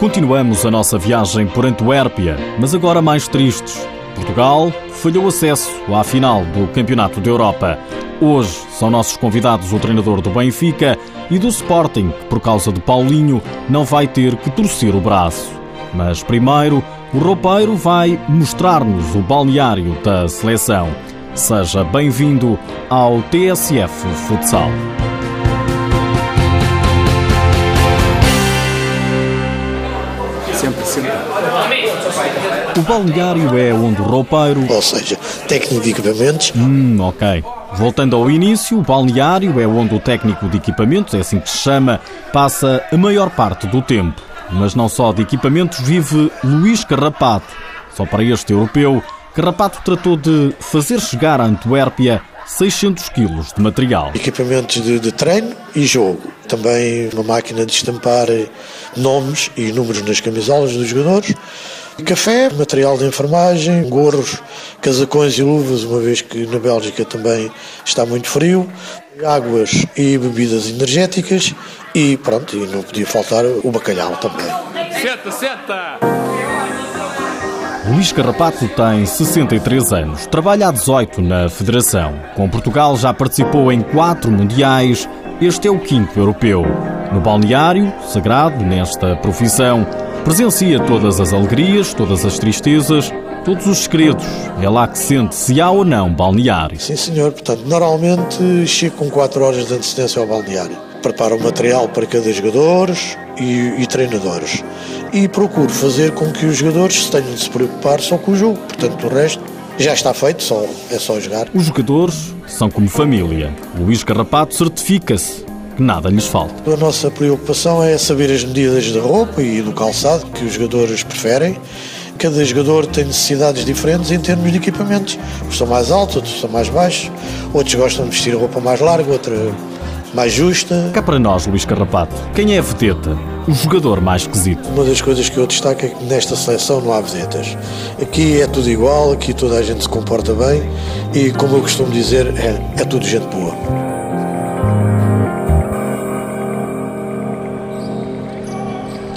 Continuamos a nossa viagem por Antuérpia, mas agora mais tristes. Portugal falhou acesso à final do Campeonato da Europa. Hoje são nossos convidados o treinador do Benfica e do Sporting, que por causa de Paulinho não vai ter que torcer o braço. Mas primeiro, o roupeiro vai mostrar-nos o balneário da seleção. Seja bem-vindo ao TSF Futsal. O balneário é onde o roupeiro. Ou seja, técnico de equipamentos. Hum, ok. Voltando ao início, o balneário é onde o técnico de equipamentos, é assim que se chama, passa a maior parte do tempo. Mas não só de equipamentos vive Luís Carrapato. Só para este europeu, Carrapato tratou de fazer chegar a Antuérpia 600 quilos de material. Equipamentos de, de, treino e jogo. Também uma máquina de estampar nomes e números nas camisolas dos jogadores. Café, material de enfermagem, gorros, casacões e luvas, uma vez que na Bélgica também está muito frio, águas e bebidas energéticas e pronto, e não podia faltar o bacalhau também. Seta, seta! Luís Carrapato tem 63 anos, trabalha há 18 na Federação. Com Portugal já participou em quatro mundiais, este é o quinto europeu. No balneário, sagrado nesta profissão, presencia todas as alegrias, todas as tristezas, todos os segredos. É lá que sente se há ou não balneário. Sim, senhor. Portanto, normalmente chego com 4 horas de antecedência ao balneário. Preparo o material para cada jogador e, e treinadores. E procuro fazer com que os jogadores tenham de se preocupar só com o jogo. Portanto, o resto já está feito, só, é só jogar. Os jogadores são como família. Luís Carrapato certifica-se que nada lhes falta. A nossa preocupação é saber as medidas da roupa e do calçado que os jogadores preferem. Cada jogador tem necessidades diferentes em termos de equipamentos. Uns são mais altos, outros são mais baixos, outros gostam de vestir roupa mais larga, outra mais justa. Cá para nós, Luís Carrapato, quem é a vedeta? O jogador mais esquisito. Uma das coisas que eu destaco é que nesta seleção não há vedetas. Aqui é tudo igual, aqui toda a gente se comporta bem e, como eu costumo dizer, é, é tudo gente boa.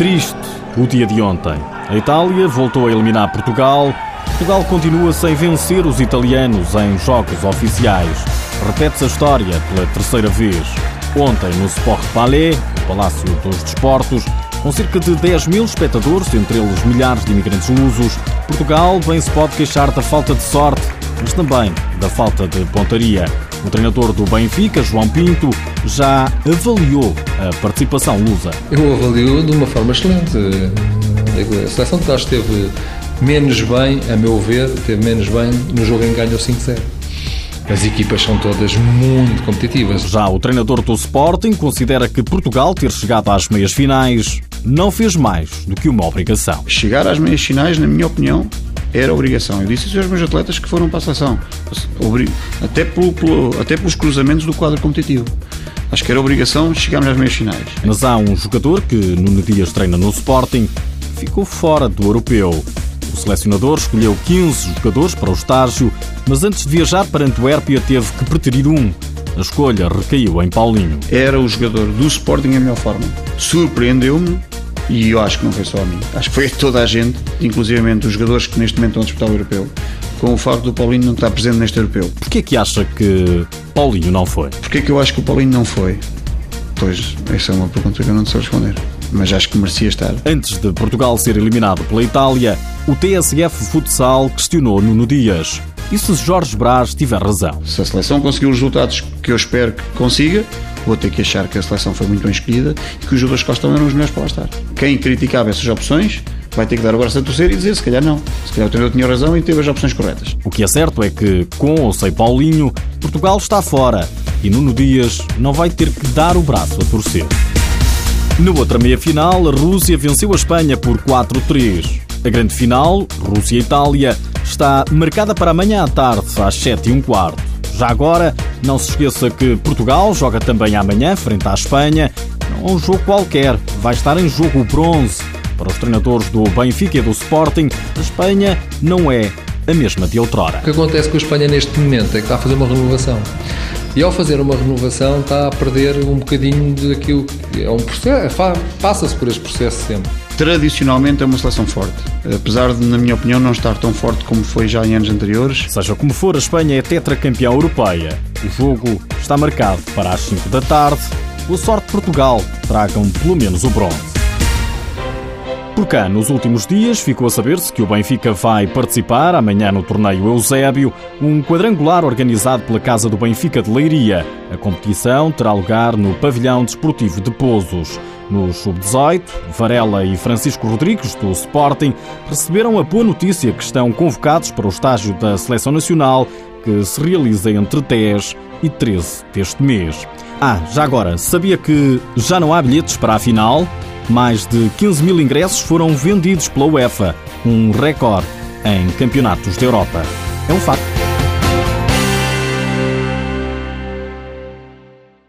Triste o dia de ontem. A Itália voltou a eliminar Portugal. Portugal continua sem vencer os italianos em jogos oficiais. Repete-se a história pela terceira vez. Ontem, no Sport Palais, Palácio dos Desportos, com cerca de 10 mil espectadores, entre eles milhares de imigrantes lusos, Portugal bem se pode queixar da falta de sorte, mas também da falta de pontaria. O treinador do Benfica, João Pinto, já avaliou a participação lusa. Eu avalio de uma forma excelente. A seleção de trás esteve menos bem, a meu ver, esteve menos bem no jogo em que ganhou 5-0. As equipas são todas muito competitivas. Já o treinador do Sporting considera que Portugal ter chegado às meias finais não fez mais do que uma obrigação. Chegar às meias finais, na minha opinião, era obrigação. Eu disse isso aos meus atletas que foram para a seleção, até, pelo, pelo, até pelos cruzamentos do quadro competitivo. Acho que era obrigação chegarmos às meias finais. Mas há um jogador que, Nuno Dias treina no Sporting, ficou fora do europeu. O selecionador escolheu 15 jogadores para o estágio, mas antes de viajar para Antuérpia teve que preterir um. A escolha recaiu em Paulinho. Era o jogador do Sporting em melhor forma. Surpreendeu-me e eu acho que não foi só a mim. Acho que foi a toda a gente, inclusivamente os jogadores que neste momento estão a disputar o europeu, com o facto do Paulinho não estar presente neste europeu. Porquê que acha que Paulinho não foi? Porquê que eu acho que o Paulinho não foi? Pois, essa é uma pergunta que eu não sei responder mas acho que merecia estar. Antes de Portugal ser eliminado pela Itália, o TSF Futsal questionou Nuno Dias. E se Jorge Brás tiver razão? Se a seleção conseguiu os resultados que eu espero que consiga, vou ter que achar que a seleção foi muito bem escolhida e que os jogadores que lá estão eram os melhores para lá estar. Quem criticava essas opções vai ter que dar o braço a torcer e dizer se calhar não. Se calhar o treinador tinha razão e teve as opções corretas. O que é certo é que, com ou sem Paulinho, Portugal está fora e Nuno Dias não vai ter que dar o braço a torcer. Na outra meia-final, a Rússia venceu a Espanha por 4-3. A grande final, Rússia-Itália, está marcada para amanhã à tarde, às 7 e um quarto. Já agora, não se esqueça que Portugal joga também amanhã, frente à Espanha. Não é um jogo qualquer, vai estar em jogo o bronze. Para os treinadores do Benfica e do Sporting, a Espanha não é a mesma de outrora. O que acontece com a Espanha neste momento é que está a fazer uma renovação. E ao fazer uma renovação está a perder um bocadinho daquilo que é um processo, passa-se por este processo sempre. Tradicionalmente é uma seleção forte, apesar de, na minha opinião, não estar tão forte como foi já em anos anteriores. Seja como for, a Espanha é tetracampeã europeia. O jogo está marcado para as 5 da tarde. Boa sorte Portugal, tragam pelo menos o bronze. Por cá, nos últimos dias, ficou a saber-se que o Benfica vai participar amanhã no torneio Eusébio, um quadrangular organizado pela Casa do Benfica de Leiria. A competição terá lugar no Pavilhão Desportivo de Pozos. No Sub-18, Varela e Francisco Rodrigues, do Sporting, receberam a boa notícia que estão convocados para o estágio da Seleção Nacional, que se realiza entre 10 e 13 deste mês. Ah, já agora, sabia que já não há bilhetes para a final? Mais de 15 mil ingressos foram vendidos pela UEFA, um recorde em campeonatos da Europa. É um facto.